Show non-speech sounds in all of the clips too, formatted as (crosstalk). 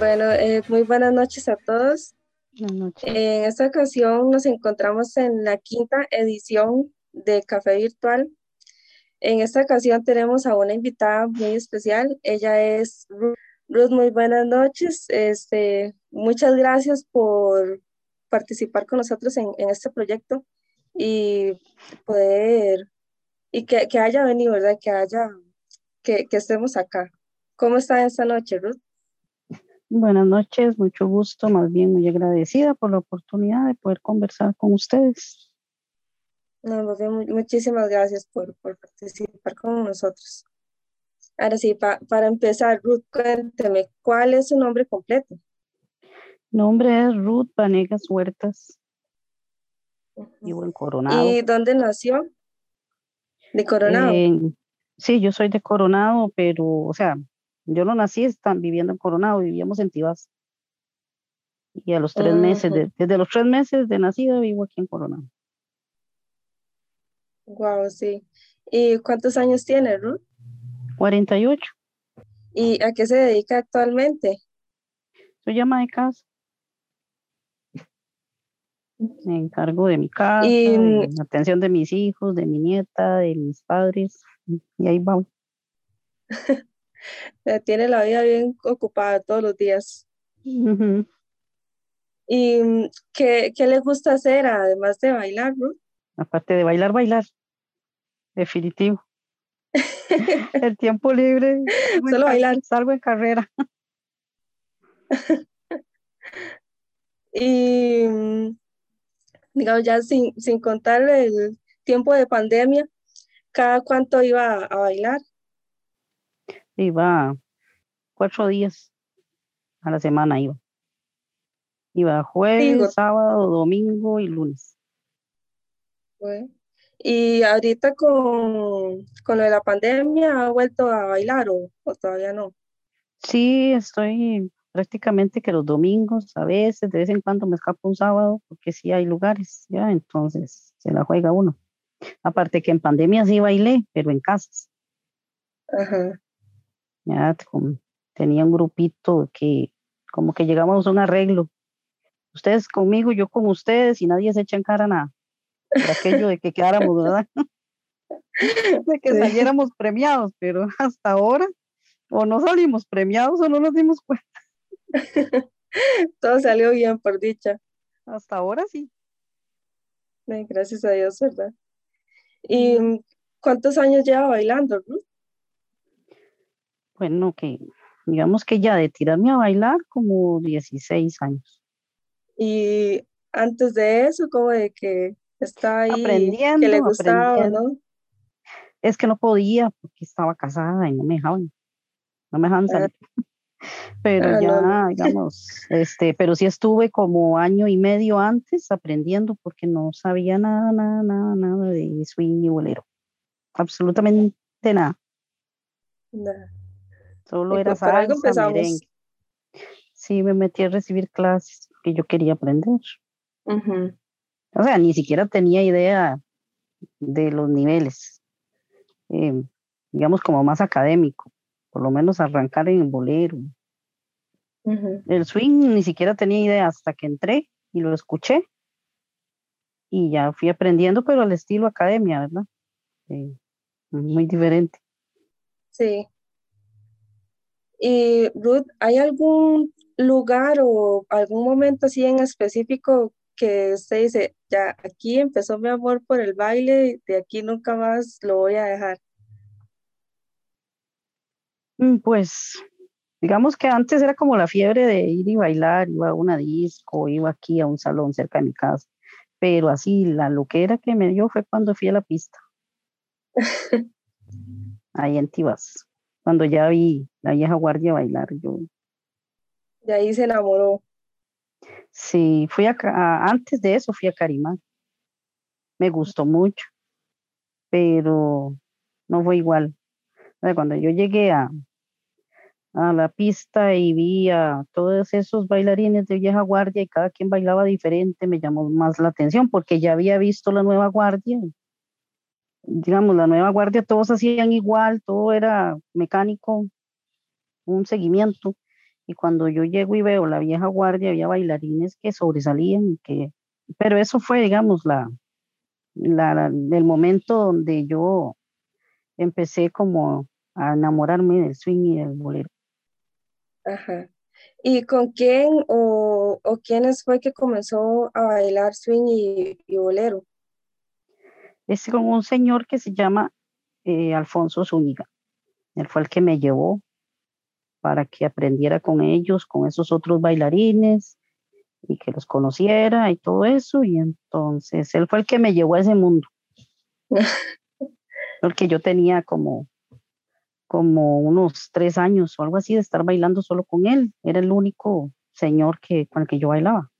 Bueno, eh, muy buenas noches a todos. Buenas noches. En esta ocasión nos encontramos en la quinta edición de Café Virtual. En esta ocasión tenemos a una invitada muy especial. Ella es Ruth. Ruth, muy buenas noches. Este, muchas gracias por participar con nosotros en, en este proyecto y poder, y que, que haya venido, ¿verdad? Que haya, que, que estemos acá. ¿Cómo está esta noche, Ruth? Buenas noches, mucho gusto, más bien muy agradecida por la oportunidad de poder conversar con ustedes. No, más bien, mu- muchísimas gracias por, por participar con nosotros. Ahora sí, pa- para empezar, Ruth, cuénteme, ¿cuál es su nombre completo? Nombre es Ruth Vanegas Huertas, vivo en Coronado. ¿Y dónde nació? De Coronado. Sí, yo soy de Coronado, pero, o sea, yo no nací, están viviendo en Coronado, vivíamos en Tibás. Y a los tres meses, de- desde los tres meses de nacida vivo aquí en Coronado. Wow, sí. ¿Y cuántos años tiene, Ruth? 48, ¿Y a qué se dedica actualmente? soy ama de casa. Me encargo de mi casa, Y, de la atención de mis hijos, de mi nieta, de mis padres, y ahí vamos. (laughs) (laughs) Eh, Tiene la vida bien ocupada todos los días. ¿Y mm, qué, qué le gusta hacer además de bailar, Ruth? Aparte de bailar, bailar. Definitivo. (laughs) El tiempo libre. Solo bailar. Salgo en carrera. (laughs) Y mm, digamos ya sin, sin contar el tiempo de pandemia, ¿cada cuánto iba a, a bailar? Iba cuatro días a la semana iba. Iba jueves, Digo, sábado, domingo y lunes. Y ahorita con, con lo de la pandemia, ¿ha vuelto a bailar o, o todavía no? Sí, estoy prácticamente que los domingos, a veces, de vez en cuando me escapo un sábado, porque sí hay lugares, ya, entonces se la juega uno. Aparte que en pandemia sí bailé, pero en casas. Ajá. Ya con- tenía un grupito que como que llegamos a un arreglo. Ustedes conmigo, yo con ustedes y nadie se echa en cara nada. Por aquello de que quedáramos, ¿verdad? (laughs) De que saliéramos premiados, pero (laughs) hasta ahora o no salimos premiados o no nos dimos cuenta. (laughs) Todo salió bien, por dicha. Hasta ahora sí. Ay, Gracias a Dios, ¿verdad? ¿Y mm, cuántos años lleva bailando, Ruth? Bueno, que digamos que ya de tirarme a bailar como 16 años. Y antes de eso, como de que está ahí, que le Aprendiendo, gustaba, aprendiendo. ¿no? Es que no podía porque estaba casada y no me dejaban, no me dejaban Ah, salir. (laughs) Pero ah, ya, no. (laughs) digamos, este, pero sí estuve como año y medio antes aprendiendo porque no sabía nada, nada, nada, nada de swing y bolero. Absolutamente nada. Nah. Solo Y era algo salsa, empezamos. merengue. Sí, me metí a recibir clases que yo quería aprender. O sea, ni siquiera tenía idea de los niveles, eh, digamos como más académico, por lo menos arrancar en el bolero. El swing ni siquiera tenía idea hasta que entré y lo escuché y ya fui aprendiendo, pero al estilo academia, ¿verdad? Eh, muy diferente. Sí. Y Ruth, ¿hay algún lugar o algún momento así en específico que usted dice, ya aquí empezó mi amor por el baile, de aquí nunca más lo voy a dejar? Mm, Pues digamos que antes era como la fiebre de ir y bailar, iba a una disco, iba aquí a un salón cerca de mi casa, pero así la loquera que me dio fue cuando fui a la pista, (laughs) ahí en Tibás, cuando ya vi la vieja guardia bailar, yo De ahí se enamoró. sí, fui a, antes de eso fui a Carimán, me gustó mucho, pero no fue igual. Cuando yo llegué a, a la pista y vi a todos esos bailarines de vieja guardia y cada quien bailaba diferente, me llamó más la atención porque ya había visto la nueva guardia. Digamos, la nueva guardia todos hacían igual, todo era mecánico, un seguimiento. Y cuando yo llego y veo la vieja guardia, había bailarines que sobresalían, que, pero eso fue, digamos, la, la, el momento donde yo empecé como a enamorarme del swing y del bolero. Ajá. ¿Y con quién o, o quiénes fue que comenzó a bailar swing y, y bolero? Es con un señor que se llama eh, Alfonso Zúñiga. Él fue el que me llevó para que aprendiera con ellos, con esos otros bailarines y que los conociera y todo eso. Y entonces él fue el que me llevó a ese mundo. (laughs) Porque yo tenía como, como unos tres años o algo así de estar bailando solo con él. Era el único señor que, con el que yo bailaba.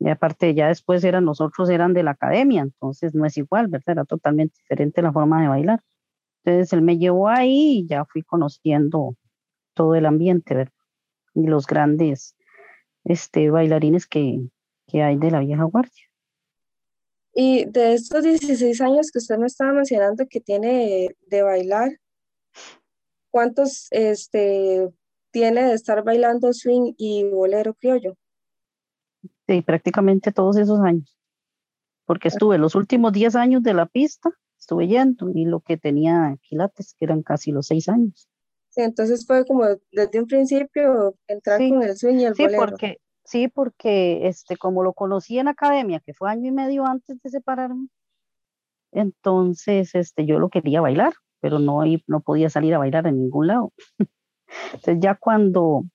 Y aparte ya después eran los otros eran de la academia, entonces no es igual, ¿verdad? Era totalmente diferente la forma de bailar. Entonces él me llevó ahí y ya fui conociendo todo el ambiente, ¿verdad? Y los grandes este, bailarines que, que hay de la vieja guardia. Y de estos 16 años que usted me estaba mencionando que tiene de bailar, ¿cuántos este, tiene de estar bailando swing y bolero criollo? Sí, prácticamente todos esos años, porque estuve los últimos 10 años de la pista, estuve yendo y lo que tenía quilates, que eran casi los 6 años. Sí, entonces fue como desde un principio entrar con el y el sí, bolero. Porque, sí, porque este, como lo conocí en academia, que fue año y medio antes de separarme, entonces este, yo lo quería bailar, pero no, no podía salir a bailar en ningún lado. (laughs) entonces ya cuando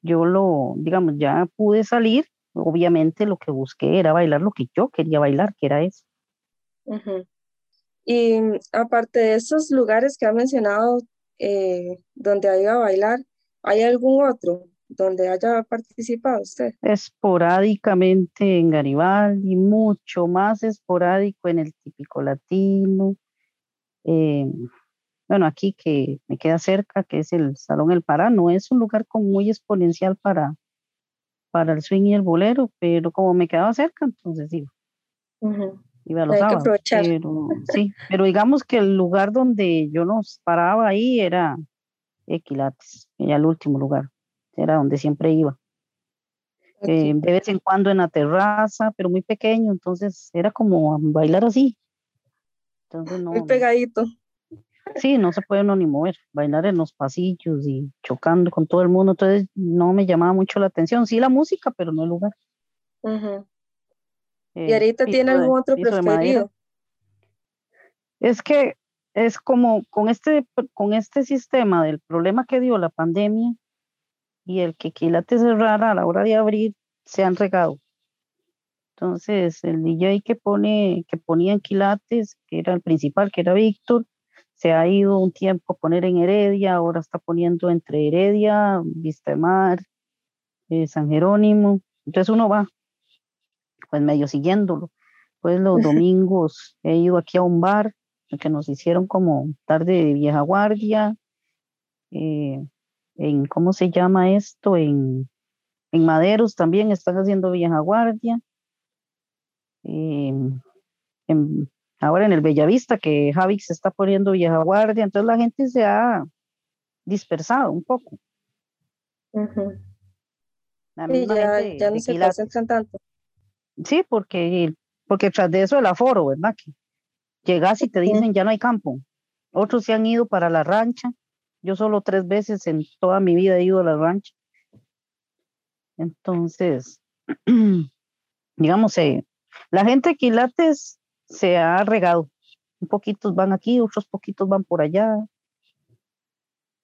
yo lo, digamos, ya pude salir, obviamente lo que busqué era bailar lo que yo quería bailar, que era eso. Y mm, aparte de esos lugares que ha mencionado eh, donde ha ido a bailar, ¿hay algún otro donde haya participado usted? Esporádicamente en Garibaldi, mucho más esporádico en el típico latino. Eh, bueno, aquí que me queda cerca, que es el Salón El Pará, no es un lugar con muy exponencial para, para el swing y el bolero, pero como me quedaba cerca, entonces digo, iba a los sábados. Pero, (laughs) sí, pero digamos que el lugar donde yo nos paraba ahí era Equilates, era el último lugar, era donde siempre iba. Eh, de vez en cuando en la terraza, pero muy pequeño, entonces era como bailar así. Entonces no, muy pegadito. Sí, no se puede uno ni mover, bailar en los pasillos y chocando con todo el mundo, entonces no me llamaba mucho la atención. Sí la música, pero no el lugar. ¿Y ahorita tiene algún otro preferido? Es que es como con este, con este sistema del problema que dio la pandemia y el que Quilates cerrara a la hora de abrir, se han regado. Entonces, el DJ que pone, que ponía en Quilates, que era el principal, que era Víctor, se ha ido un tiempo a poner en Heredia, ahora está poniendo entre Heredia, Vistamar, eh, San Jerónimo. Entonces uno va, pues medio siguiéndolo. Pues los (laughs) domingos he ido aquí a un bar que nos hicieron como tarde de vieja guardia. Eh, en, ¿cómo se llama esto? En, en Maderos también están haciendo vieja guardia. Eh, en ahora en el Bellavista, que Javi se está poniendo vieja guardia, entonces la gente se ha dispersado un poco. sí, ya, no se concentran tanto. Sí, porque, porque tras de eso el aforo, ¿verdad? Que llegas y te dicen ya no hay campo. Otros se han ido para la rancha. Yo solo tres veces en toda mi vida he ido a la rancha. Entonces, (clears throat) digamos, eh, la gente de Quilates se ha regado. Un poquitos van aquí, otros poquitos van por allá.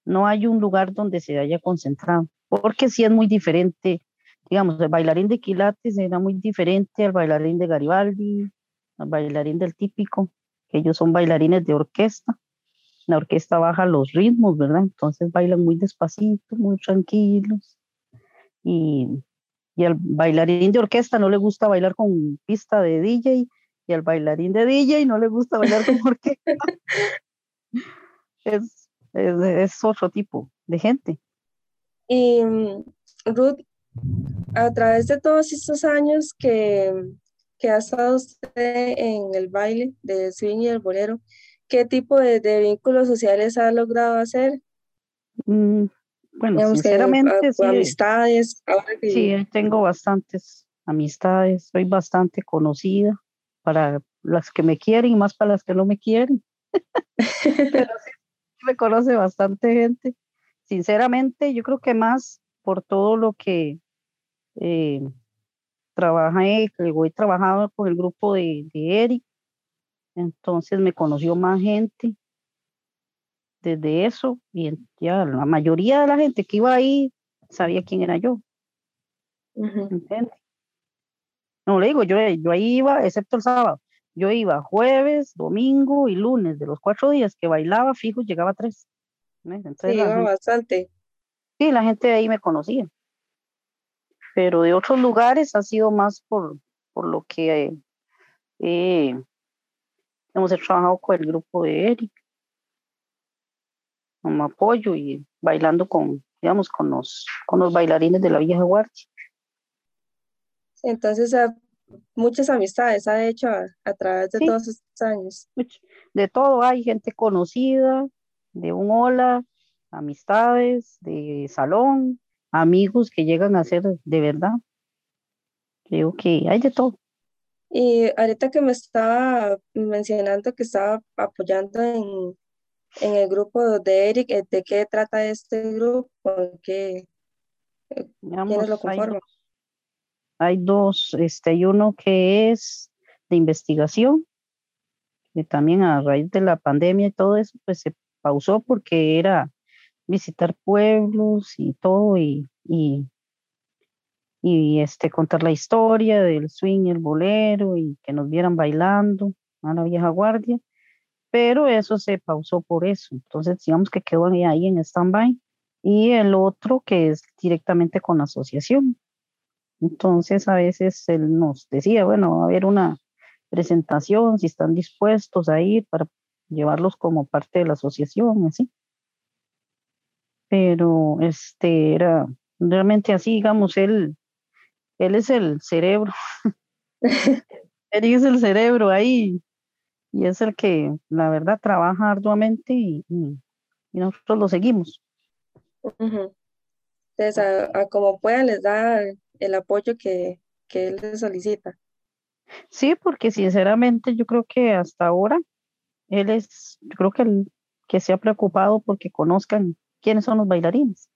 No hay un lugar donde se haya concentrado, porque sí es muy diferente. Digamos, el bailarín de Quilates era muy diferente al bailarín de Garibaldi, al bailarín del típico, ellos son bailarines de orquesta. La orquesta baja los ritmos, ¿verdad? Entonces bailan muy despacito, muy tranquilos. Y, y al bailarín de orquesta no le gusta bailar con pista de DJ, y al bailarín de DJ no le gusta bailar (laughs) con orquesta. es, es, otro tipo de gente. Y Ruth, a través de todos estos años que, que ha estado usted en el baile de swing y el bolero, ¿qué tipo de, vínculos sociales ha logrado hacer? Mm, Bueno, sinceramente, sí, amistades. Sí, tengo bastantes amistades, soy bastante conocida para las que me quieren y más para las que no me quieren. (laughs) Pero sí, me conoce bastante gente. Sinceramente, yo creo que más por todo lo que eh, trabajé, que he trabajado con el grupo de, de Eric, entonces me conoció más gente desde eso y ya la mayoría de la gente que iba ahí sabía quién era yo. No le digo, yo, yo ahí iba, excepto el sábado, yo iba jueves, domingo y lunes, de los cuatro días que bailaba fijo, llegaba a tres. sí, iba bastante. Sí, la gente de ahí me conocía. Pero de otros lugares ha sido más por, por lo que eh, hemos trabajado con el grupo de Eric como apoyo y bailando con, digamos, con los, con los bailarines de la vieja guardia. Entonces, muchas amistades ha hecho a, través de todos estos años. De todo, hay gente conocida, de un hola, amistades, de salón, amigos que llegan a ser de verdad. Creo que hay de todo. Y ahorita que me estaba mencionando que estaba apoyando en, en el grupo de Eric, eh, ¿de qué trata este grupo? ¿Qué, eh, ¿Quiénes lo conforman? Hay dos, este, hay uno que es de investigación, que también a raíz de la pandemia y todo eso, pues se pausó porque era visitar pueblos y todo y, y, y este, contar la historia del swing el bolero y que nos vieran bailando a la vieja guardia pero eso se pausó por eso. Entonces, digamos que quedó ahí en stand-by. Y el otro que es directamente con la asociación. Entonces, a veces él nos decía, bueno, va a haber una presentación, si están dispuestos a ir para llevarlos como parte de la asociación, así. Pero este era realmente así, digamos, él, él es el cerebro. (laughs) él es el cerebro ahí y es el que, la verdad, trabaja arduamente y, nosotros lo seguimos. Entonces, a, como pueda, les da el apoyo que, que él les solicita. Sí, porque sinceramente yo creo que hasta ahora él es, yo creo que, el, que se ha preocupado porque conozcan quiénes son los bailarines.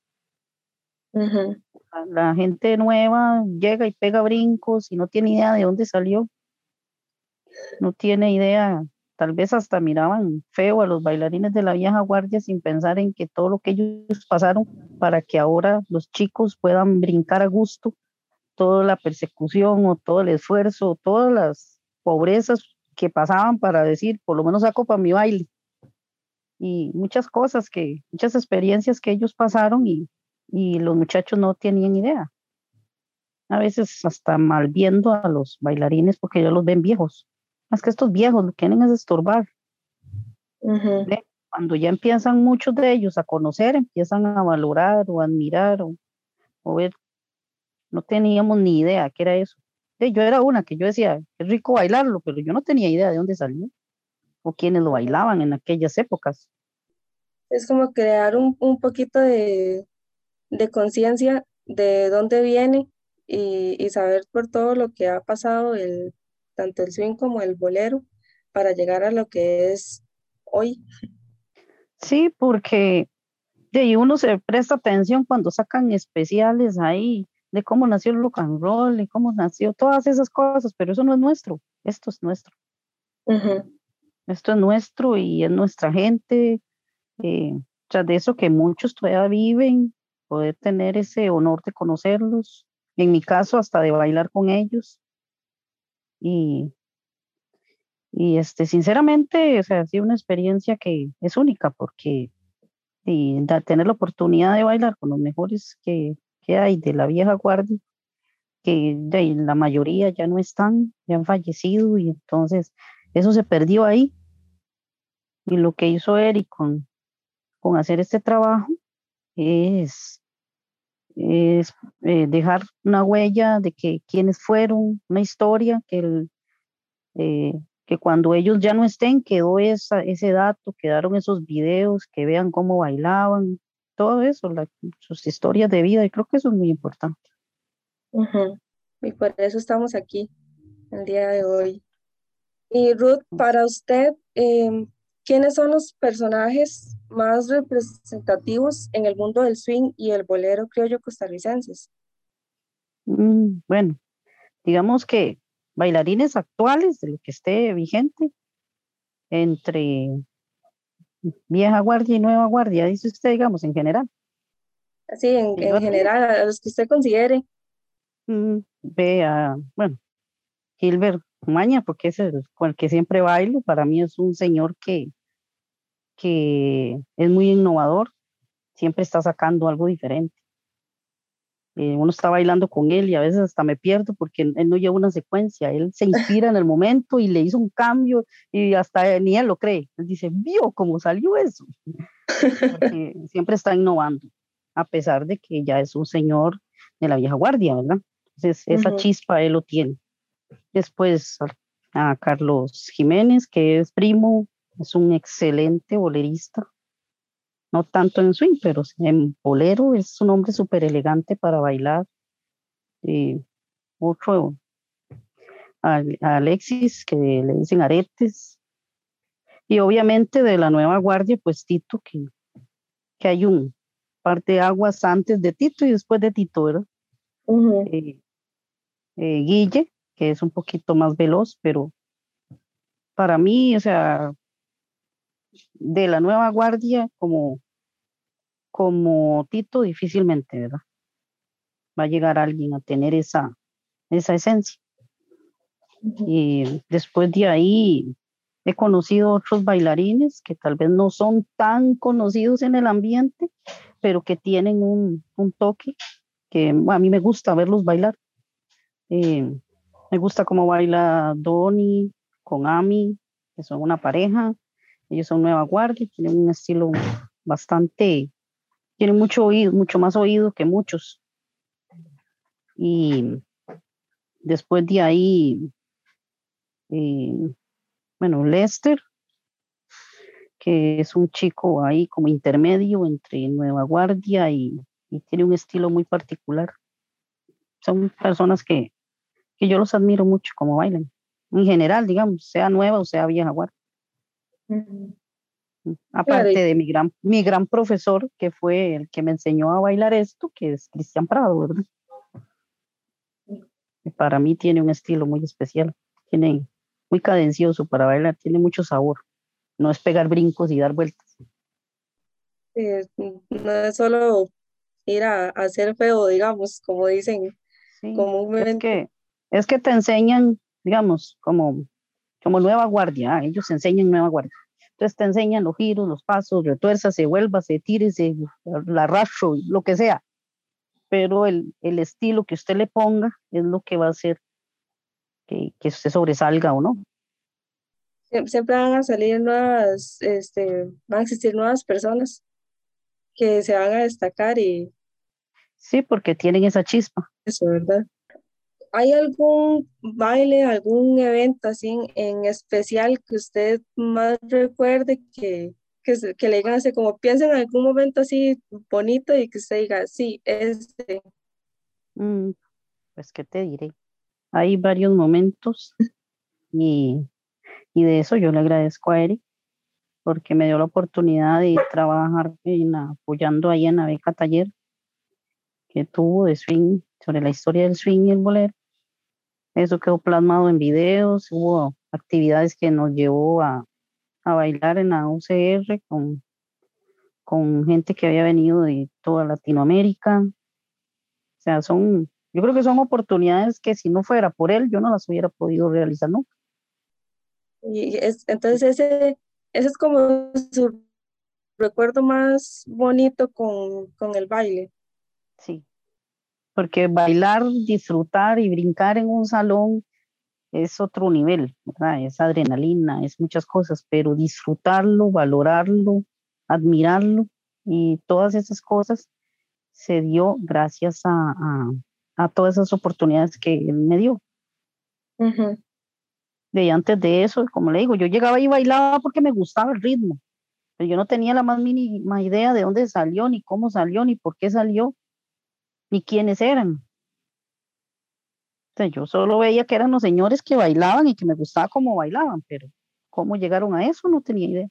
La gente nueva llega y pega brincos y no tiene idea de dónde salió no tiene idea, tal vez hasta miraban feo a los bailarines de la vieja guardia sin pensar en que todo lo que ellos pasaron para que ahora los chicos puedan brincar a gusto, toda la persecución o todo el esfuerzo, todas las pobrezas que pasaban para decir, por lo menos saco para mi baile. Y muchas cosas que, muchas experiencias que ellos pasaron y, y los muchachos no tenían idea. A veces hasta mal viendo a los bailarines porque ellos los ven viejos más que estos viejos lo que quieren es estorbar. Cuando ya empiezan muchos de ellos a conocer, empiezan a valorar o admirar o, ver, no teníamos ni idea qué era eso. yo era una que yo decía, es rico bailarlo, pero yo no tenía idea de dónde salió o quiénes lo bailaban en aquellas épocas. Es como crear un, un poquito de, de conciencia de dónde viene y, y, saber por todo lo que ha pasado el, tanto el swing como el bolero, para llegar a lo que es hoy. Sí, porque de uno se presta atención cuando sacan especiales ahí de cómo nació el rock and roll y cómo nació todas esas cosas, pero eso no es nuestro, esto es nuestro. Esto es nuestro y es nuestra gente. Eh, tras de eso que muchos todavía viven, poder tener ese honor de conocerlos, en mi caso hasta de bailar con ellos. Y, y este, sinceramente, o sea, ha sido una experiencia que es única porque y tener la oportunidad de bailar con los mejores que, que hay de la vieja guardia, que de, la mayoría ya no están, ya han fallecido y entonces eso se perdió ahí. Y lo que hizo Eric con, con hacer este trabajo es es eh, dejar una huella de que quienes fueron, una historia, que, el, eh, que cuando ellos ya no estén, quedó esa, ese dato, quedaron esos videos, que vean cómo bailaban, todo eso, sus historias de vida, y creo que eso es muy importante. Y por eso estamos aquí el día de hoy. Y Ruth, para usted, em, ¿quiénes son los personajes más representativos en el mundo del swing y el bolero criollo costarricenses? Mm, bueno, digamos que bailarines actuales de lo que esté vigente, entre vieja guardia y nueva guardia, dice usted, digamos, en general. Sí, en, general, a los que usted considere. Mm, vea, bueno, Gilbert Maña, porque es el con el que siempre bailo, para mí es un señor que, que es muy innovador, siempre está sacando algo diferente. Eh, uno está bailando con él y a veces hasta me pierdo porque él, no lleva una secuencia, él se inspira en el momento y le hizo un cambio y hasta ni él lo cree. Él dice, vio cómo salió eso. Porque (laughs) siempre está innovando, a pesar de que ya es un señor de la vieja guardia, ¿verdad? Entonces, esa chispa él lo tiene. Después a Carlos Jiménez, que es primo, es un excelente bolerista no tanto en swing, pero en bolero es un hombre súper elegante para bailar. Y otro, a, Alexis, que le dicen aretes. Y obviamente de la nueva guardia, pues Tito, que, que hay un par de aguas antes de Tito y después de Tito, ¿verdad? Eh, eh, Guille, que es un poquito más veloz, pero para mí, o sea, de la nueva guardia como, como Tito, difícilmente, ¿verdad? Va a llegar alguien a tener esa, esa esencia. Y después de ahí he conocido otros bailarines que tal vez no son tan conocidos en el ambiente, pero que tienen un, toque que a mí me gusta verlos bailar. Eh, me gusta cómo baila Donny con Ami, que son una pareja. Ellos son nueva guardia, tienen un estilo bastante, tienen mucho oído, mucho más oído que muchos. Y después de ahí, eh, bueno, Lester, que es un chico ahí como intermedio entre Nueva Guardia y, y, tiene un estilo muy particular. Son personas que, que yo los admiro mucho como bailan, en general, digamos, sea nueva o sea vieja guardia. Aparte de mi gran, mi gran profesor, que fue el que me enseñó a bailar esto, que es Cristian Prado, ¿verdad? para mí tiene un estilo muy especial, tiene muy cadencioso para bailar, tiene mucho sabor. No es pegar brincos y dar vueltas. no es solo ir a, hacer feo, digamos, como dicen Es que, es que te enseñan, digamos, como como nueva guardia, ellos enseñan nueva guardia. Entonces te enseñan los giros, los pasos, retuerza, se vuelva, se tire, se la arrastro, lo que sea. Pero el, el, estilo que usted le ponga es lo que va a hacer que, que usted sobresalga o no. Siempre van a salir nuevas, este, van a existir nuevas personas que se van a destacar y... Sí, porque tienen esa chispa. Eso, ¿verdad? ¿Hay algún baile, algún evento así en, especial que usted más recuerde que, que, le digan así, como piensa en algún momento así bonito y que usted diga, sí, este? Mm, pues, ¿qué te diré? Hay varios momentos y, y de eso yo le agradezco a Eric porque me dio la oportunidad de trabajar en, apoyando ahí en la beca taller que tuvo de swing, sobre la historia del swing y el bolero. Eso quedó plasmado en videos, hubo actividades que nos llevó a, bailar en la UCR con, con gente que había venido de toda Latinoamérica. O sea, son, yo creo que son oportunidades que si no fuera por él, yo no las hubiera podido realizar nunca. Y es, entonces ese, ese es como su recuerdo más bonito con, con el baile. Sí, porque bailar, disfrutar y brincar en un salón es otro nivel, ¿verdad? Es adrenalina, es muchas cosas, pero disfrutarlo, valorarlo, admirarlo y todas esas cosas se dio gracias a, a, todas esas oportunidades que él me dio. De antes de eso, como le digo, yo llegaba y bailaba porque me gustaba el ritmo, pero yo no tenía la más mínima idea de dónde salió, ni cómo salió, ni por qué salió, ni quiénes eran. yo solo veía que eran los señores que bailaban y que me gustaba cómo bailaban, pero cómo llegaron a eso no tenía idea.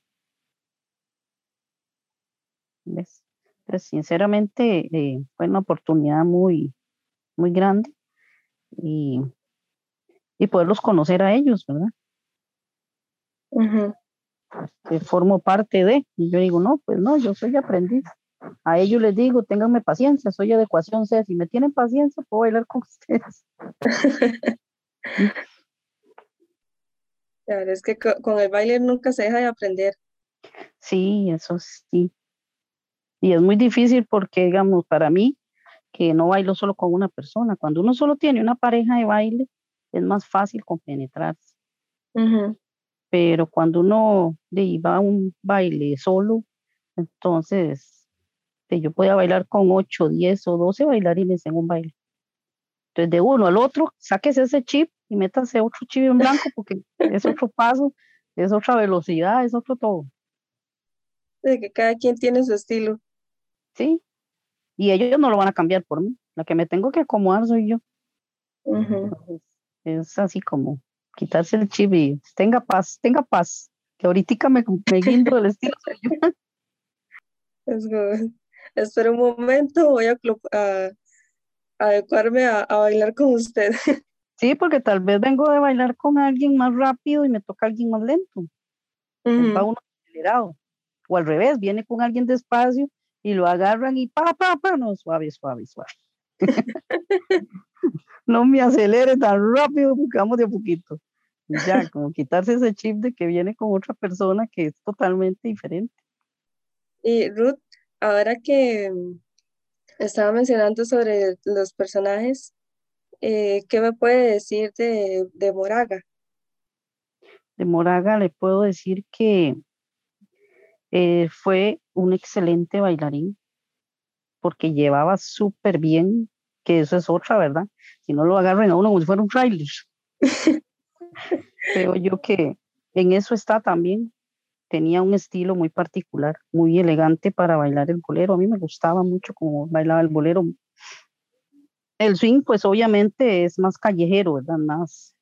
¿Ves? sinceramente eh, fue una oportunidad muy, muy grande y, y poderlos conocer a ellos, ¿verdad? que formo parte de, y yo digo, no, pues no, yo soy aprendiz. A ellos les digo, ténganme paciencia, soy adecuación C, si me tienen paciencia, puedo bailar con (laughs) ustedes. Claro, es que con el baile nunca se deja de aprender. Sí, eso sí. Y es muy difícil porque, digamos, para mí, que no bailo solo con una persona, cuando uno solo tiene una pareja de baile, es más fácil compenetrarse. Pero cuando uno va a un baile solo, entonces yo podía bailar con 8, 10 o 12 bailarines en un baile. Entonces, de uno al otro, sáquese ese chip y métase otro chip en blanco (laughs) porque es otro paso, es otra velocidad, es otro todo. De que cada quien tiene su estilo. Sí, y ellos no lo van a cambiar por mí. La que me tengo que acomodar soy yo. es así como quitarse el chip y tenga paz, tenga paz, que ahorita me, (laughs) me guindo del estilo soy yo. Es Espera un momento, voy a, adecuarme a, bailar con usted. (laughs) Sí, porque tal vez vengo de bailar con alguien más rápido y me toca alguien más lento. Va uno acelerado. O al revés, viene con alguien despacio y lo agarran y pa, pa, pa, no, suave, suave, suave. (laughs) no me acelere tan rápido porque vamos de a poquito. ya, como quitarse ese chip de que viene con otra persona que es totalmente diferente. Y Ruth, ahora que estaba mencionando sobre los personajes, eh, ¿qué me puede decir de, de Moraga? De Moraga le puedo decir que eh, fue un excelente bailarín porque llevaba súper bien, que eso es otra, ¿verdad? Si no lo agarran a uno como si fuera un trailer. (laughs) Creo yo que en eso está también. Tenía un estilo muy particular, muy elegante para bailar el bolero. A mí me gustaba mucho cómo bailaba el bolero. El swing, pues obviamente es más callejero, ¿verdad? Más,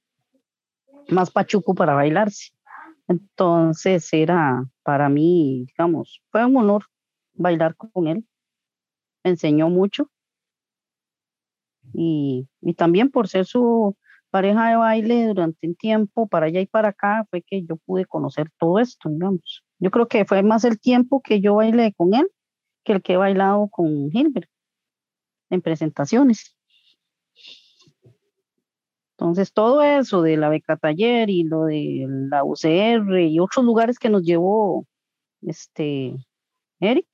más pachuco para bailarse. Entonces era para mí, digamos, fue un honor bailar con él. Me enseñó mucho. Y, y también por ser su pareja de baile durante un tiempo, para allá y para acá, fue que yo pude conocer todo esto, digamos. Yo creo que fue más el tiempo que yo bailé con él que el que he bailado con Gilbert en presentaciones. Entonces, todo eso de la beca taller y lo de la UCR y otros lugares que nos llevó este Eric,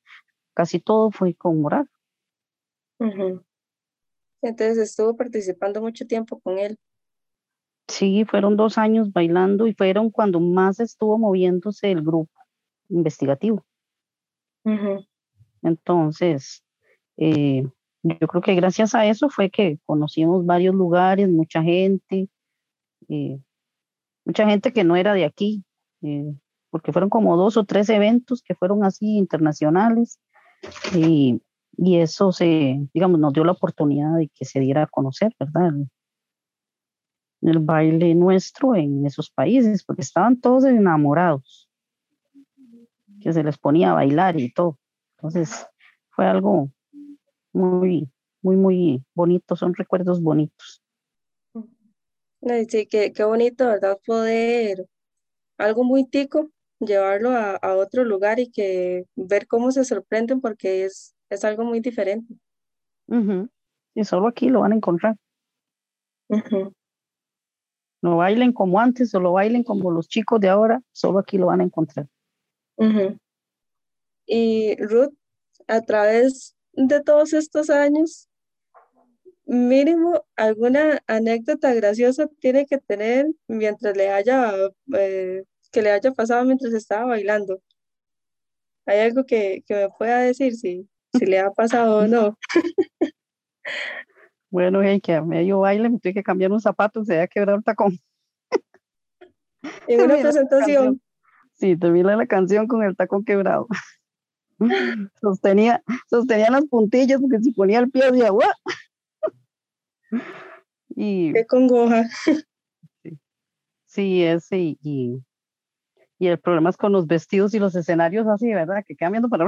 casi todo fue con Moral. Entonces estuvo participando mucho tiempo con él. Sí, fueron dos años bailando y fueron cuando más estuvo moviéndose el grupo investigativo. Entonces, eh, yo creo que gracias a eso fue que conocimos varios lugares, mucha gente, eh, mucha gente que no era de aquí, eh, porque fueron como dos o tres eventos que fueron así internacionales y, y, eso se, digamos, nos dio la oportunidad de que se diera a conocer, ¿verdad? El, baile nuestro en esos países, porque estaban todos enamorados, que se les ponía a bailar y todo. Entonces, fue algo muy, muy, muy bonito, son recuerdos bonitos. Sí, qué, qué bonito, ¿verdad? Poder, algo muy tico, llevarlo a, otro lugar y que ver cómo se sorprenden porque es, es algo muy diferente. Y solo aquí lo van a encontrar. No bailen como antes o lo bailen como los chicos de ahora, solo aquí lo van a encontrar. Y Ruth, a través de todos estos años, mínimo alguna anécdota graciosa tiene que tener mientras le haya, eh, que le haya pasado mientras estaba bailando. ¿Hay algo que, me pueda decir si, si le ha pasado o no? (laughs) bueno, hey, que a medio baile me tuve que cambiar un zapato, se había quebrado el tacón. (laughs) En una presentación. Sí, termina la canción con el tacón quebrado. (laughs) sostenía, sostenía las puntillas porque si ponía el pie de agua. (laughs) y, Qué congoja. Sí, sí ese y, y, el problema es con los vestidos y los escenarios así, ¿verdad? Que quedan viendo para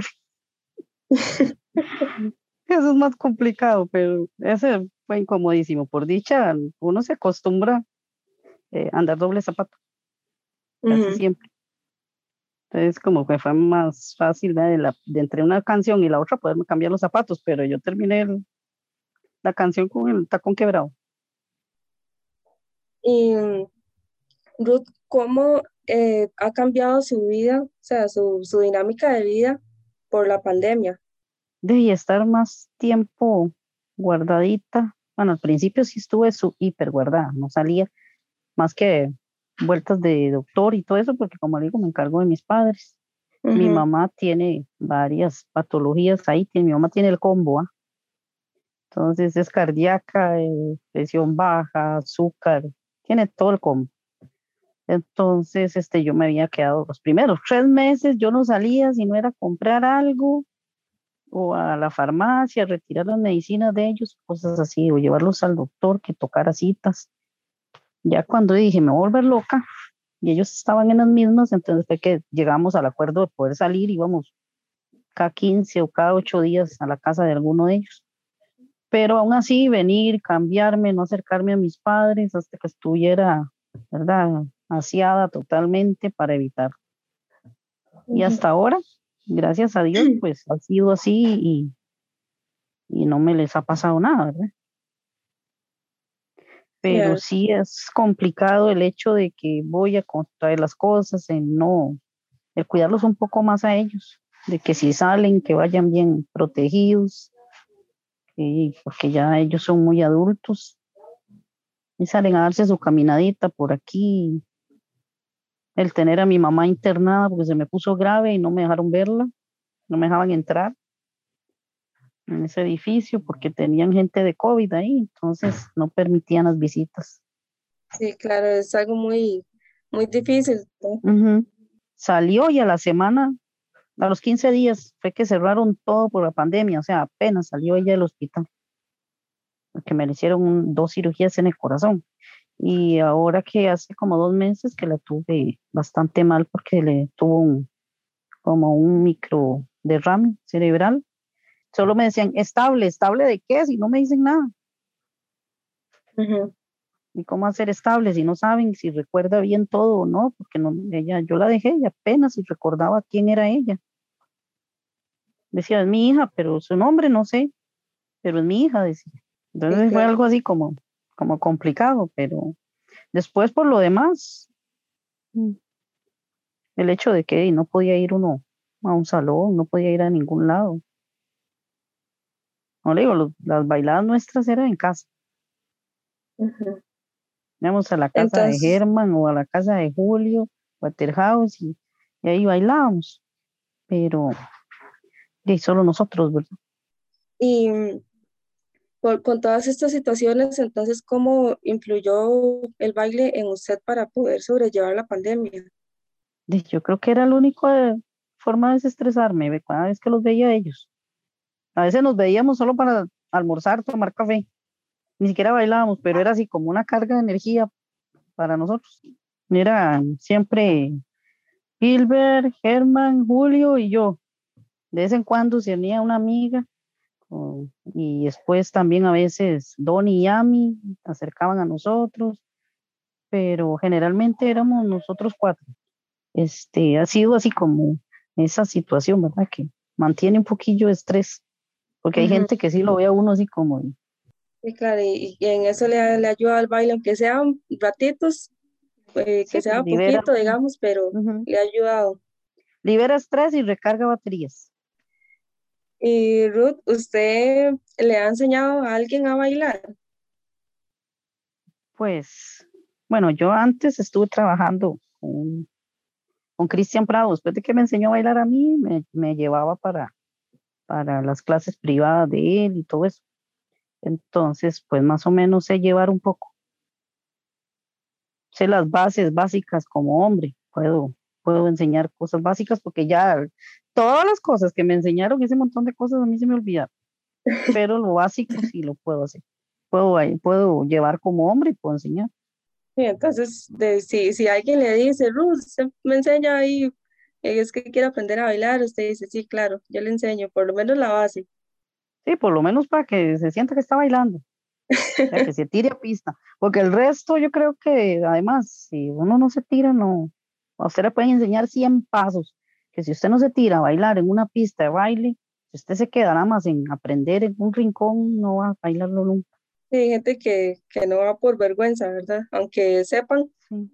Eso es más complicado, pero ese fue incomodísimo. Por dicha, uno se acostumbra eh, a andar doble zapato. Casi siempre. Entonces, como que fue más fácil de, la, de, entre una canción y la otra poderme cambiar los zapatos, pero yo terminé la canción con el tacón quebrado. Y Ruth, ¿cómo eh, ha cambiado su vida, o sea, su, su dinámica de vida por la pandemia? De estar más tiempo guardadita. Bueno, al principio sí estuve su hiper guardada, no salía más que vueltas de doctor y todo eso, porque como digo, me encargo de mis padres. Mi mamá tiene varias patologías ahí, mi mamá tiene el combo, ¿ah? entonces es cardíaca, eh, presión baja, azúcar, tiene todo el combo. Entonces, este, yo me había quedado los primeros tres meses, yo no salía si no era comprar algo o a la farmacia, retirar las medicinas de ellos, cosas así, o llevarlos al doctor que tocara citas. Ya cuando dije, me voy a volver loca, y ellos estaban en las mismas, entonces fue que llegamos al acuerdo de poder salir, íbamos cada 15 o cada 8 días a la casa de alguno de ellos. Pero aún así, venir, cambiarme, no acercarme a mis padres hasta que estuviera, ¿verdad?, asiada totalmente para evitar. Y hasta ahora, gracias a Dios, (clears throat) pues ha sido así y, y no me les ha pasado nada, ¿verdad? pero sí es complicado el hecho de que voy a contraer las cosas, en no, el cuidarlos un poco más a ellos, de que si salen, que vayan bien protegidos, porque ya ellos son muy adultos y salen a darse su caminadita por aquí. El tener a mi mamá internada porque se me puso grave y no me dejaron verla, no me dejaban entrar en ese edificio porque tenían gente de COVID ahí, entonces no permitían las visitas. Sí, claro, es algo muy, muy difícil. Salió y a la semana, a los 15 días, fue que cerraron todo por la pandemia, o sea, apenas salió ella del hospital, porque me le hicieron dos cirugías en el corazón. Y ahora que hace como dos meses que la tuve bastante mal porque le tuvo un, como un micro derrame cerebral Solo me decían, estable, estable de qué, si no me dicen nada. ¿Y cómo hacer estable si no saben si recuerda bien todo o no? Porque no, ella, yo la dejé y apenas si recordaba quién era ella. Decía, es mi hija, pero su nombre no sé, pero es mi hija, decía. Entonces fue algo así como, como complicado, pero después por lo demás, mm, el hecho de que no podía ir uno a un salón, no podía ir a ningún lado. No le digo, las bailadas nuestras eran en casa. Íbamos a la casa de Germán o a la casa de Julio, Waterhouse, y, y ahí bailábamos. Pero y solo nosotros, ¿verdad? Y con todas estas situaciones, entonces, ¿cómo influyó el baile en usted para poder sobrellevar la pandemia? Yo creo que era la única forma de desestresarme, cada vez que los veía a ellos. A veces nos veíamos solo para almorzar, tomar café. Ni siquiera bailábamos, pero era así como una carga de energía para nosotros. Era siempre Gilbert, Germán, Julio y yo. De vez en cuando se una amiga. Y después también a veces Don y Yami acercaban a nosotros. Pero generalmente éramos nosotros cuatro. Este, ha sido así como esa situación, ¿verdad? Que mantiene un poquillo de estrés porque hay gente que sí lo ve a uno así como... Sí, claro, y, en eso le, le, ayuda al baile, aunque sean ratitos, eh, que sea poquito, digamos, pero le ha ayudado. Libera estrés y recarga baterías. Y Ruth, ¿usted le ha enseñado a alguien a bailar? Pues, bueno, yo antes estuve trabajando con, con Cristian Prado, después de que me enseñó a bailar a mí, me, me llevaba para, para las clases privadas de él y todo eso. Entonces, pues más o menos sé llevar un poco. Sé las bases básicas como hombre, puedo puedo enseñar cosas básicas porque ya todas las cosas que me enseñaron, ese montón de cosas a mí se me olvidaron, pero lo básico (laughs) sí lo puedo hacer. Puedo, puedo llevar como hombre y puedo enseñar. Sí, entonces, de, si, si alguien le dice, Ruth, me enseña ahí, es que quiere aprender a bailar, usted dice, sí, claro, yo le enseño, por lo menos la base. Sí, por lo menos para que se sienta que está bailando, que se tire a pista, porque el resto yo creo que además, si uno no se tira, no, a usted le pueden enseñar 100 pasos, que si usted no se tira a bailar en una pista de baile, si usted se queda nada más en aprender en un rincón, no va a bailarlo nunca. Sí, hay gente que, que no va por vergüenza, ¿verdad? Aunque sepan,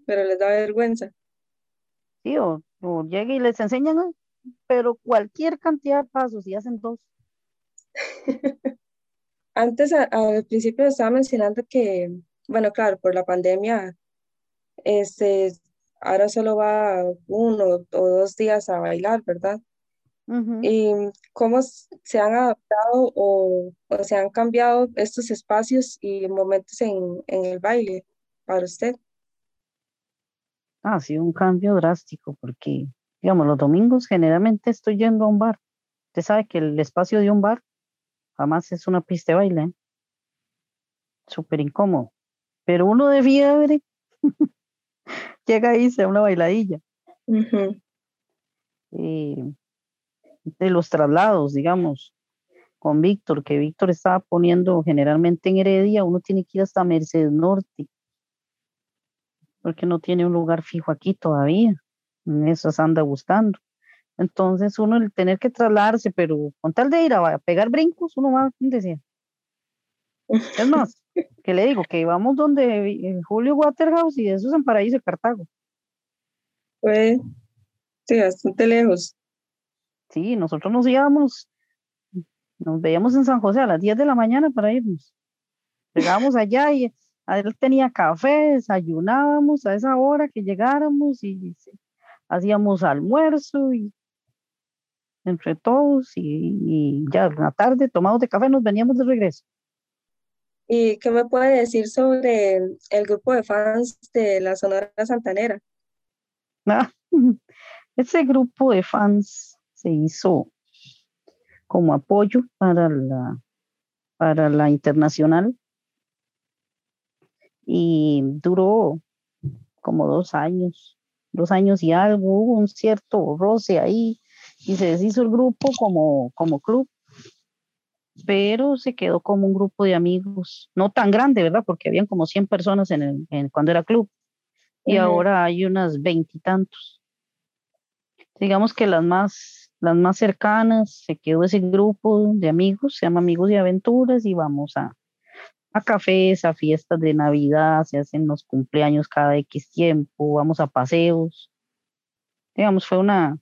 pero les da vergüenza. Sí, o, o llega y les enseñan, pero cualquier cantidad de pasos y hacen dos. (laughs) Antes, al principio estaba mencionando que, bueno, claro, por la pandemia, este, ahora solo va uno o dos días a bailar, ¿verdad? ¿Y cómo se han adaptado o, se han cambiado estos espacios y momentos en, en el baile para usted? Ha sido un cambio drástico porque, digamos, los domingos generalmente estoy yendo a un bar. Usted sabe que el espacio de un bar jamás es una pista de baile. ¿eh? Súper incómodo. Pero uno de fiebre llega ahí, se da una bailadilla. de los traslados, digamos, con Víctor, que Víctor estaba poniendo generalmente en Heredia, uno tiene que ir hasta Mercedes Norte, porque no tiene un lugar fijo aquí todavía. En eso se anda buscando. Entonces uno el tener que trasladarse, pero con tal de ir a, pegar brincos, uno va sea. Es más, que le digo que vamos donde Julio Waterhouse y eso es en Paraíso Cartago. Pues, sí, bastante lejos. Sí, nosotros nos íbamos, nos veíamos en San José a las 10 de la mañana para irnos. Llegábamos allá y él tenía café, desayunábamos a esa hora que llegáramos y hacíamos almuerzo y entre todos y, ya en la tarde tomados de café nos veníamos de regreso. ¿Y qué me puede decir sobre el grupo de fans de la Sonora Santanera? Ah, ese grupo de fans se hizo como apoyo para la, para la internacional. Y duró como dos años, dos años y algo, hubo un cierto roce ahí y se deshizo el grupo como, como club, pero se quedó como un grupo de amigos, no tan grande, ¿verdad? Porque habían como 100 personas en el, cuando era club y ahora hay unas veintitantos. Digamos que las más, las más cercanas, se quedó ese grupo de amigos, se llama Amigos de Aventuras y vamos a, a cafés, a fiestas de Navidad, se hacen los cumpleaños cada X tiempo, vamos a paseos. Digamos, fue una,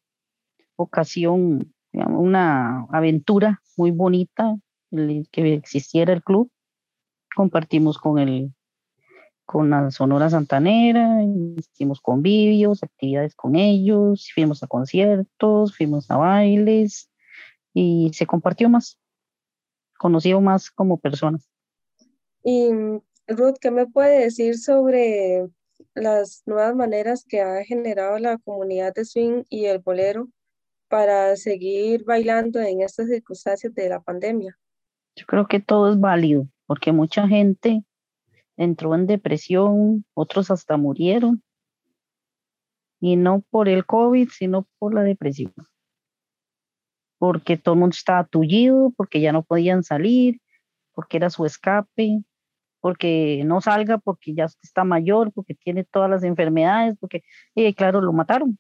ocasión, una aventura muy bonita que existiera el club. Compartimos con el con la Sonora Santanera, hicimos convivios, actividades con ellos, fuimos a conciertos, fuimos a bailes y se compartió más, conoció más como personas. Y Ruth, ¿qué me puede decir sobre las nuevas maneras que ha generado la comunidad de swing y el bolero para seguir bailando en estas circunstancias de la pandemia? Yo creo que todo es válido, porque mucha gente entró en depresión, otros hasta murieron, y no por el COVID, sino por la depresión. Porque todo el mundo estaba tullido, porque ya no podían salir, porque era su escape, porque no salga, porque ya está mayor, porque tiene todas las enfermedades, porque, y claro, lo mataron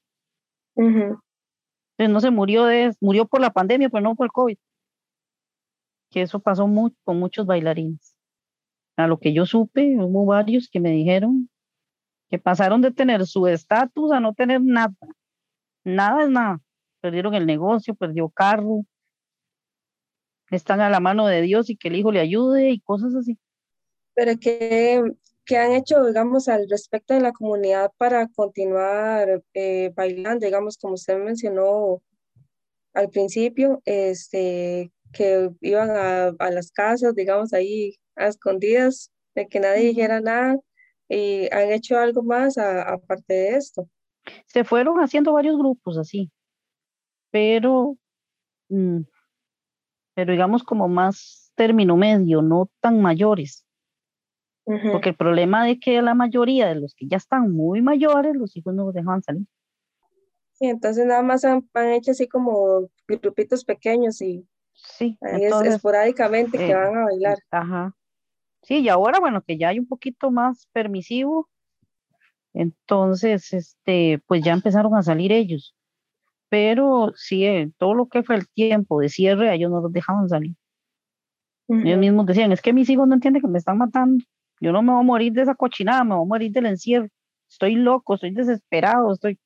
no se murió de, murió por la pandemia, pero no por el COVID. Que eso pasó con muchos bailarines. A lo que yo supe, hubo varios que me dijeron que pasaron de tener su estatus a no tener nada. Nada es nada. Perdieron el negocio, perdió carro. Están a la mano de Dios y que el hijo le ayude y cosas así. Pero que ¿Qué han hecho, digamos, al respecto de la comunidad para continuar eh, bailando? Digamos, como usted mencionó al principio, este, que iban a, las casas, digamos, ahí a escondidas, de que nadie dijera nada, y han hecho algo más aparte de esto. Se fueron haciendo varios grupos así, pero, mm, pero digamos como más término medio, no tan mayores. Porque el problema es que la mayoría de los que ya están muy mayores, los hijos no los dejaban salir. Sí, entonces nada más han, hecho así como grupitos pequeños y sí, ahí es esporádicamente que eh, van a bailar. Ajá. Sí, y ahora, bueno, que ya hay un poquito más permisivo, entonces, este, pues ya empezaron a salir ellos. Pero sí, eh, todo lo que fue el tiempo de cierre, ellos no los dejaban salir. Ellos mismos decían, es que mis hijos no entienden que me están matando. Yo no me voy a morir de esa cochinada, me voy a morir del encierro. Estoy loco, estoy desesperado, estoy...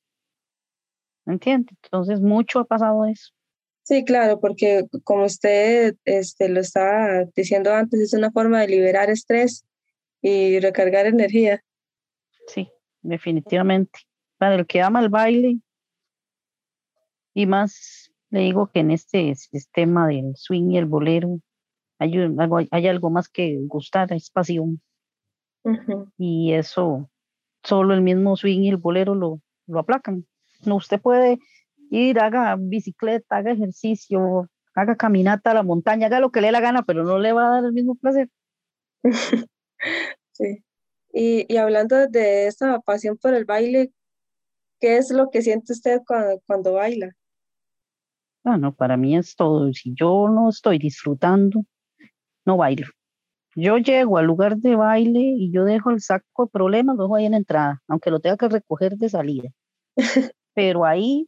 ¿Me entiende? Entonces, mucho ha pasado eso. Sí, claro, porque como usted este, lo estaba diciendo antes, es una forma de liberar estrés y recargar energía. Sí, definitivamente. Para el que ama el baile, y más le digo que en este sistema del swing y el bolero hay algo, hay algo más que gustar, es pasión. Y eso solo el mismo swing y el bolero lo, lo aplacan. No, usted puede ir, haga bicicleta, haga ejercicio, haga caminata a la montaña, haga lo que le dé la gana, pero no le va a dar el mismo placer. (laughs) sí. Y, y hablando de esa pasión por el baile, ¿qué es lo que siente usted cuando, cuando baila? Bueno, para mí es todo. Si yo no estoy disfrutando, no bailo. Yo llego al lugar de baile y yo dejo el saco de problemas, lo dejo ahí en la entrada, aunque lo tenga que recoger de salida. (laughs) Pero ahí,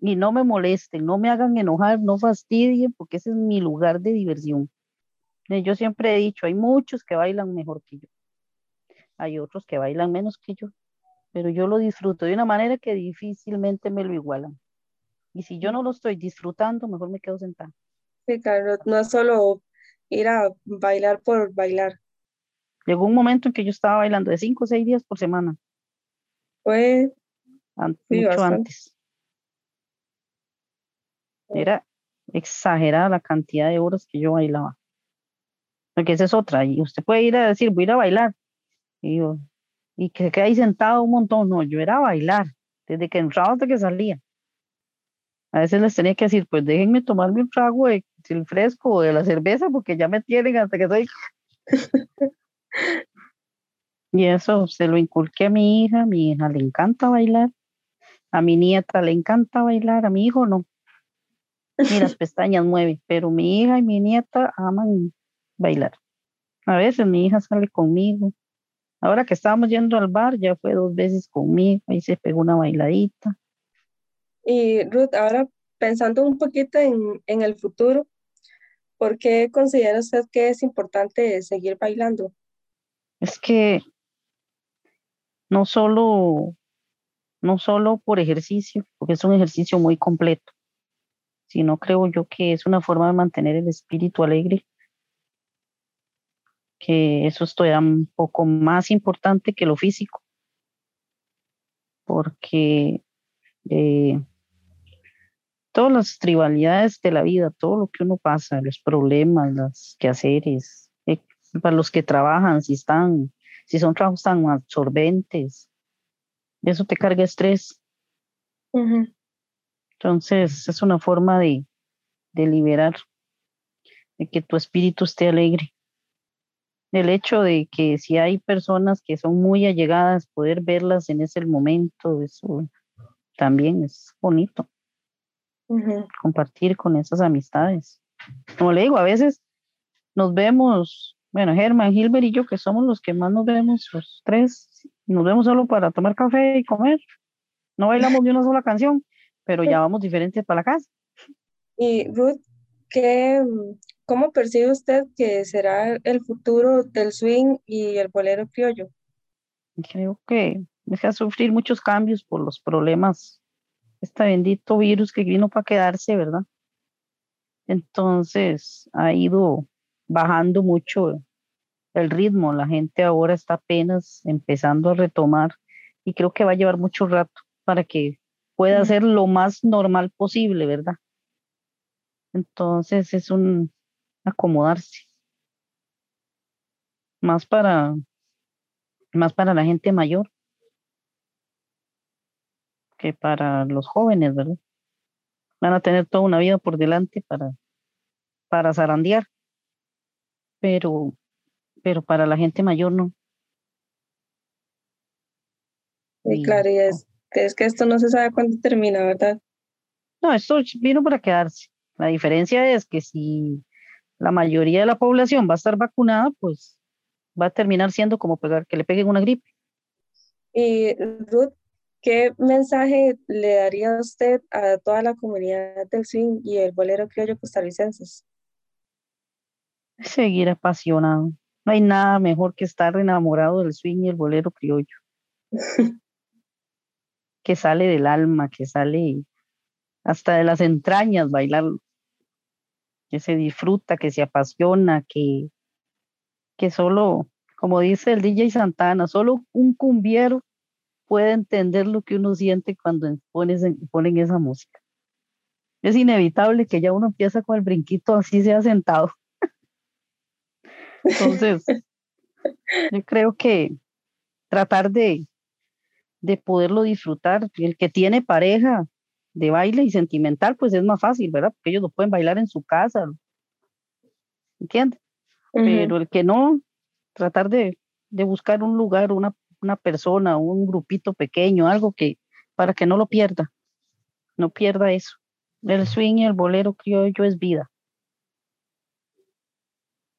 y no me molesten, no me hagan enojar, no fastidien, porque ese es mi lugar de diversión. Eh, yo siempre he dicho, hay muchos que bailan mejor que yo. Hay otros que bailan menos que yo, pero yo lo disfruto de una manera que difícilmente me lo igualan. Y si yo no lo estoy disfrutando, mejor me quedo sentada. Sí, claro, no es solo ir a bailar por bailar. Llegó un momento en que yo estaba bailando de cinco o seis días por semana. Fue mucho antes. Era exagerada la cantidad de horas que yo bailaba. Porque esa es otra. Y usted puede ir a decir, voy a ir a bailar. Y, y que se queda ahí sentado un montón. No, yo era a bailar. Desde que entraba hasta que salía. A veces les tenía que decir, pues déjenme tomarme un trago de, del fresco o de la cerveza porque ya me tienen hasta que soy... (laughs) y eso se lo inculqué a mi hija, a mi hija le encanta bailar, a mi nieta le encanta bailar, a mi hijo no. Ni las (laughs) pestañas mueve, pero mi hija y mi nieta aman bailar. A veces mi hija sale conmigo. Ahora que estábamos yendo al bar, ya fue dos veces conmigo, y se pegó una bailadita. Y Ruth, ahora pensando un poquito en, en el futuro, ¿por qué considera usted que es importante seguir bailando? Es que no solo, no solo por ejercicio, porque es un ejercicio muy completo, sino creo yo que es una forma de mantener el espíritu alegre, que eso es todavía un poco más importante que lo físico, porque eh, todas las tribalidades de la vida, todo lo que uno pasa, los problemas, los quehaceres, eh, para los que trabajan, si están, si son trabajos tan absorbentes, eso te carga estrés. Entonces, es una forma de, de liberar, de que tu espíritu esté alegre. El hecho de que si hay personas que son muy allegadas, poder verlas en ese momento, eso también es bonito compartir con esas amistades. Como le digo, a veces nos vemos, bueno, Germán, Gilbert y yo, que somos los que más nos vemos, los tres, nos vemos solo para tomar café y comer. No bailamos de una sola canción, pero ya vamos diferentes para la casa. Y Ruth, ¿qué, ¿cómo percibe usted que será el futuro del swing y el bolero criollo? Creo que deja sufrir muchos cambios por los problemas este bendito virus que vino para quedarse, ¿verdad? Entonces ha ido bajando mucho el ritmo, la gente ahora está apenas empezando a retomar y creo que va a llevar mucho rato para que pueda ser lo más normal posible, ¿verdad? Entonces es un acomodarse. Más para más para la gente mayor que para los jóvenes, ¿verdad? Van a tener toda una vida por delante para, para zarandear, pero, pero para la gente mayor no. Y claro, y es, es que esto no se sabe cuándo termina, ¿verdad? No, esto vino para quedarse. La diferencia es que si la mayoría de la población va a estar vacunada, pues va a terminar siendo como pegar, que le peguen una gripe. Y Ruth, ¿qué mensaje le daría usted a toda la comunidad del swing y el bolero criollo costarricenses? Seguir apasionado. No hay nada mejor que estar enamorado del swing y el bolero criollo. (laughs) que sale del alma, que sale hasta de las entrañas bailar, que se disfruta, que se apasiona, que, que solo, como dice el DJ Santana, solo un cumbiero puede entender lo que uno siente cuando ponen esa música. Es inevitable que ya uno empieza con el brinquito así sea sentado. (laughs) Entonces, (laughs) yo creo que tratar de, de poderlo disfrutar, el que tiene pareja de baile y sentimental, pues es más fácil, ¿verdad? Porque ellos lo pueden bailar en su casa, ¿entiendes? Pero el que no, tratar de, de buscar un lugar, una, una persona, un grupito pequeño, algo que para que no lo pierda, no pierda eso. El swing y el bolero criollo es vida.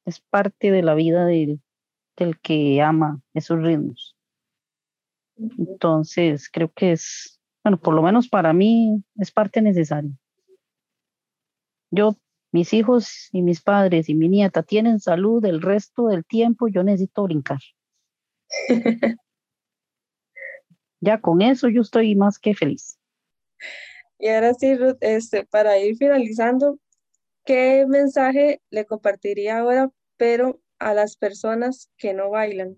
Es parte de la vida del, del que ama esos ritmos. Entonces, creo que es, bueno, por lo menos para mí es parte necesaria. Yo, mis hijos y mis padres y mi nieta tienen salud el resto del tiempo, yo necesito brincar. (laughs) ya con eso yo estoy más que feliz. Y ahora sí, Ruth, este, para ir finalizando, ¿qué mensaje le compartiría ahora, pero a las personas que no bailan?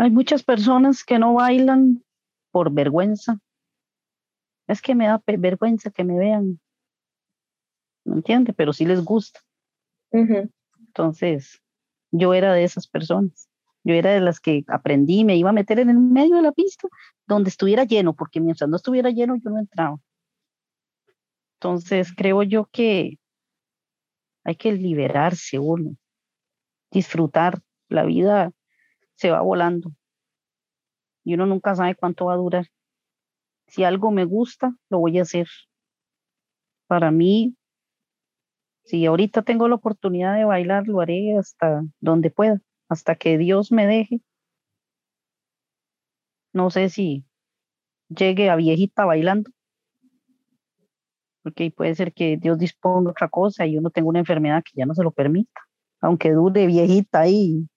Hay muchas personas que no bailan por vergüenza. Es que me da vergüenza que me vean. ¿Me entiende? Pero sí les gusta. Entonces, yo era de esas personas. Yo era de las que aprendí, me iba a meter en el medio de la pista donde estuviera lleno, porque mientras no estuviera lleno yo no entraba. Entonces, creo yo que hay que liberarse uno, disfrutar. La vida se va volando y uno nunca sabe cuánto va a durar. Si algo me gusta, lo voy a hacer. Para mí, si ahorita tengo la oportunidad de bailar, lo haré hasta donde pueda, hasta que Dios me deje. No sé si llegue a viejita bailando, porque puede ser que Dios disponga otra cosa y uno tenga una enfermedad que ya no se lo permita, aunque dure viejita ahí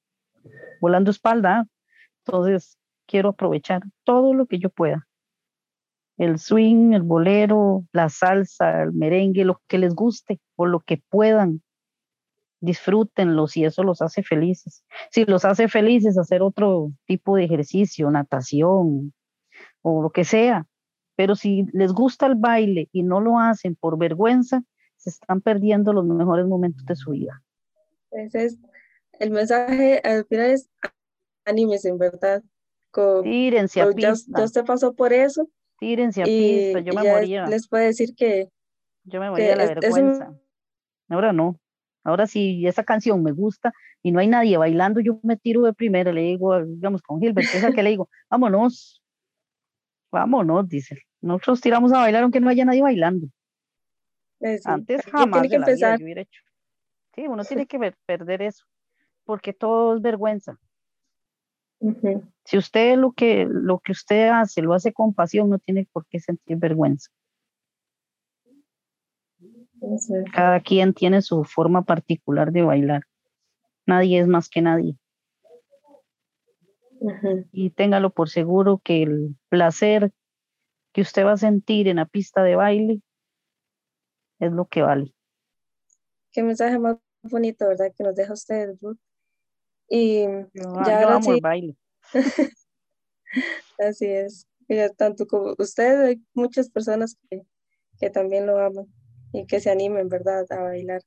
volando espalda. Entonces, quiero aprovechar todo lo que yo pueda. El swing, el bolero, la salsa, el merengue, lo que les guste o lo que puedan. Disfrútenlo si eso los hace felices. Si los hace felices hacer otro tipo de ejercicio, natación o lo que sea. Pero si les gusta el baile y no lo hacen por vergüenza, se están perdiendo los mejores momentos de su vida. Ese es el mensaje al final es anímese, en verdad. Con, Tírense a. Ya, usted pasó por eso. Tírense a pista, yo me moría. Les puedo decir que... Yo me moría de la vergüenza. Ahora no. Ahora sí, esa canción me gusta y no hay nadie bailando, yo me tiro de primera, le digo, digamos, con Gilbert, es que le digo, vámonos, vámonos, dice. Nosotros tiramos a bailar aunque no haya nadie bailando. Antes jamás que empezar. Vida hubiera hecho. Sí, uno tiene que perder eso porque todo es vergüenza. Si usted lo que, lo que usted hace lo hace con pasión, no tiene por qué sentir vergüenza. Cada quien tiene su forma particular de bailar. Nadie es más que nadie. Y téngalo por seguro que el placer que usted va a sentir en la pista de baile es lo que vale. Qué mensaje más bonito, ¿verdad? Que nos deja usted, Ruth. Y ya ahora sí. baile. (laughs) Así es. tanto como usted, hay muchas personas que, que, también lo aman y que se animen, ¿verdad?, a bailar.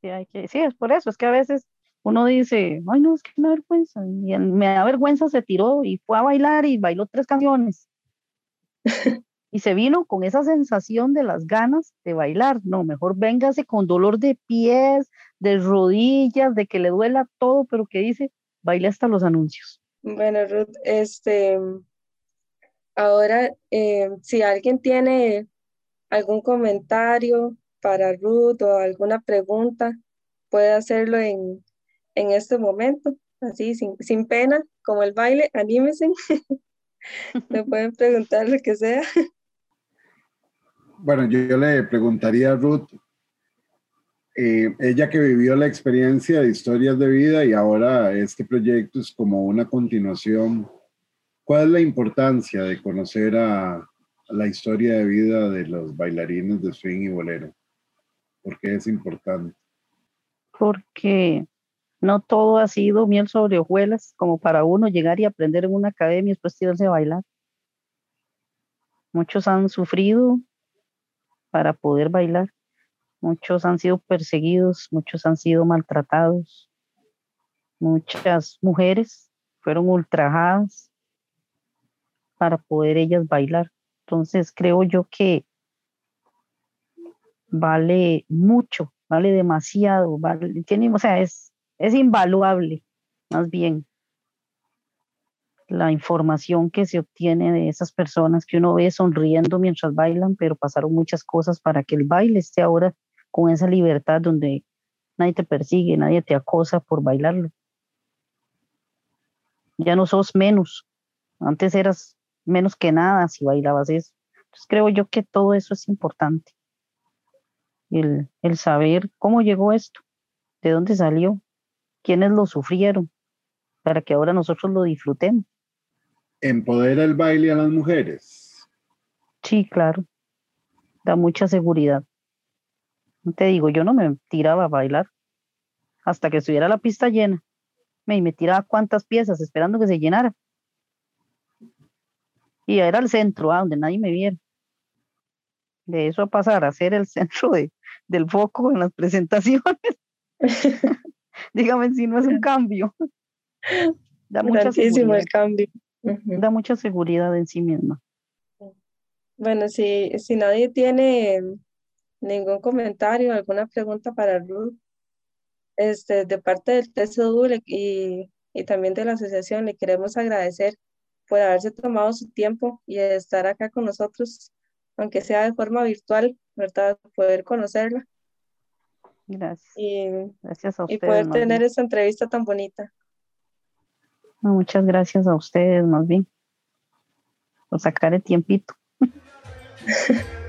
Sí, hay que, sí, es por eso, es que a veces uno dice, ay, no, es que me da vergüenza. Y me da vergüenza, se tiró y fue a bailar y bailó tres canciones. (laughs) y se vino con esa sensación de las ganas de bailar. No, mejor véngase con dolor de pies, de rodillas, de que le duela todo, pero que dice, baile hasta los anuncios. Bueno, Ruth, este, ahora, eh, si alguien tiene algún comentario para Ruth o alguna pregunta, puede hacerlo en, en este momento, así, sin, sin pena, como el baile, anímese. (laughs) Me pueden preguntar lo que sea. Bueno, yo, le preguntaría a Ruth, eh, ella que vivió la experiencia de historias de vida y ahora este proyecto es como una continuación, ¿cuál es la importancia de conocer a, la historia de vida de los bailarines de swing y bolero? ¿Por qué es importante? Porque no todo ha sido miel sobre hojuelas como para uno llegar y aprender en una academia y después tirarse a bailar. Muchos han sufrido, para poder bailar. Muchos han sido perseguidos, muchos han sido maltratados, muchas mujeres fueron ultrajadas para poder ellas bailar. Entonces creo yo que vale mucho, vale demasiado, vale, tiene, o sea, es, es invaluable, más bien la información que se obtiene de esas personas que uno ve sonriendo mientras bailan, pero pasaron muchas cosas para que el baile esté ahora con esa libertad donde nadie te persigue, nadie te acosa por bailarlo. Ya no sos menos. Antes eras menos que nada si bailabas eso. Entonces creo yo que todo eso es importante. El, el saber cómo llegó esto, de dónde salió, quiénes lo sufrieron, para que ahora nosotros lo disfrutemos empodera el baile a las mujeres. Sí, claro. Da mucha seguridad. Te digo, yo no me tiraba a bailar hasta que estuviera la pista llena. Me, me tiraba cuantas piezas esperando que se llenara. Y era el centro, ah, donde nadie me viera. De eso a pasar a ser el centro de, del foco en las presentaciones. (laughs) Dígame si no es un cambio. Da mucha el cambio. Da mucha seguridad en sí misma. Bueno, si, si nadie tiene ningún comentario, alguna pregunta para Ruth, este, de parte del TSU y, y también de la asociación, le queremos agradecer por haberse tomado su tiempo y estar acá con nosotros, aunque sea de forma virtual, ¿verdad? Poder conocerla. Gracias. Y, Gracias a y poder tener esta entrevista tan bonita. Muchas gracias a ustedes, más bien, por sacar el tiempito. (laughs)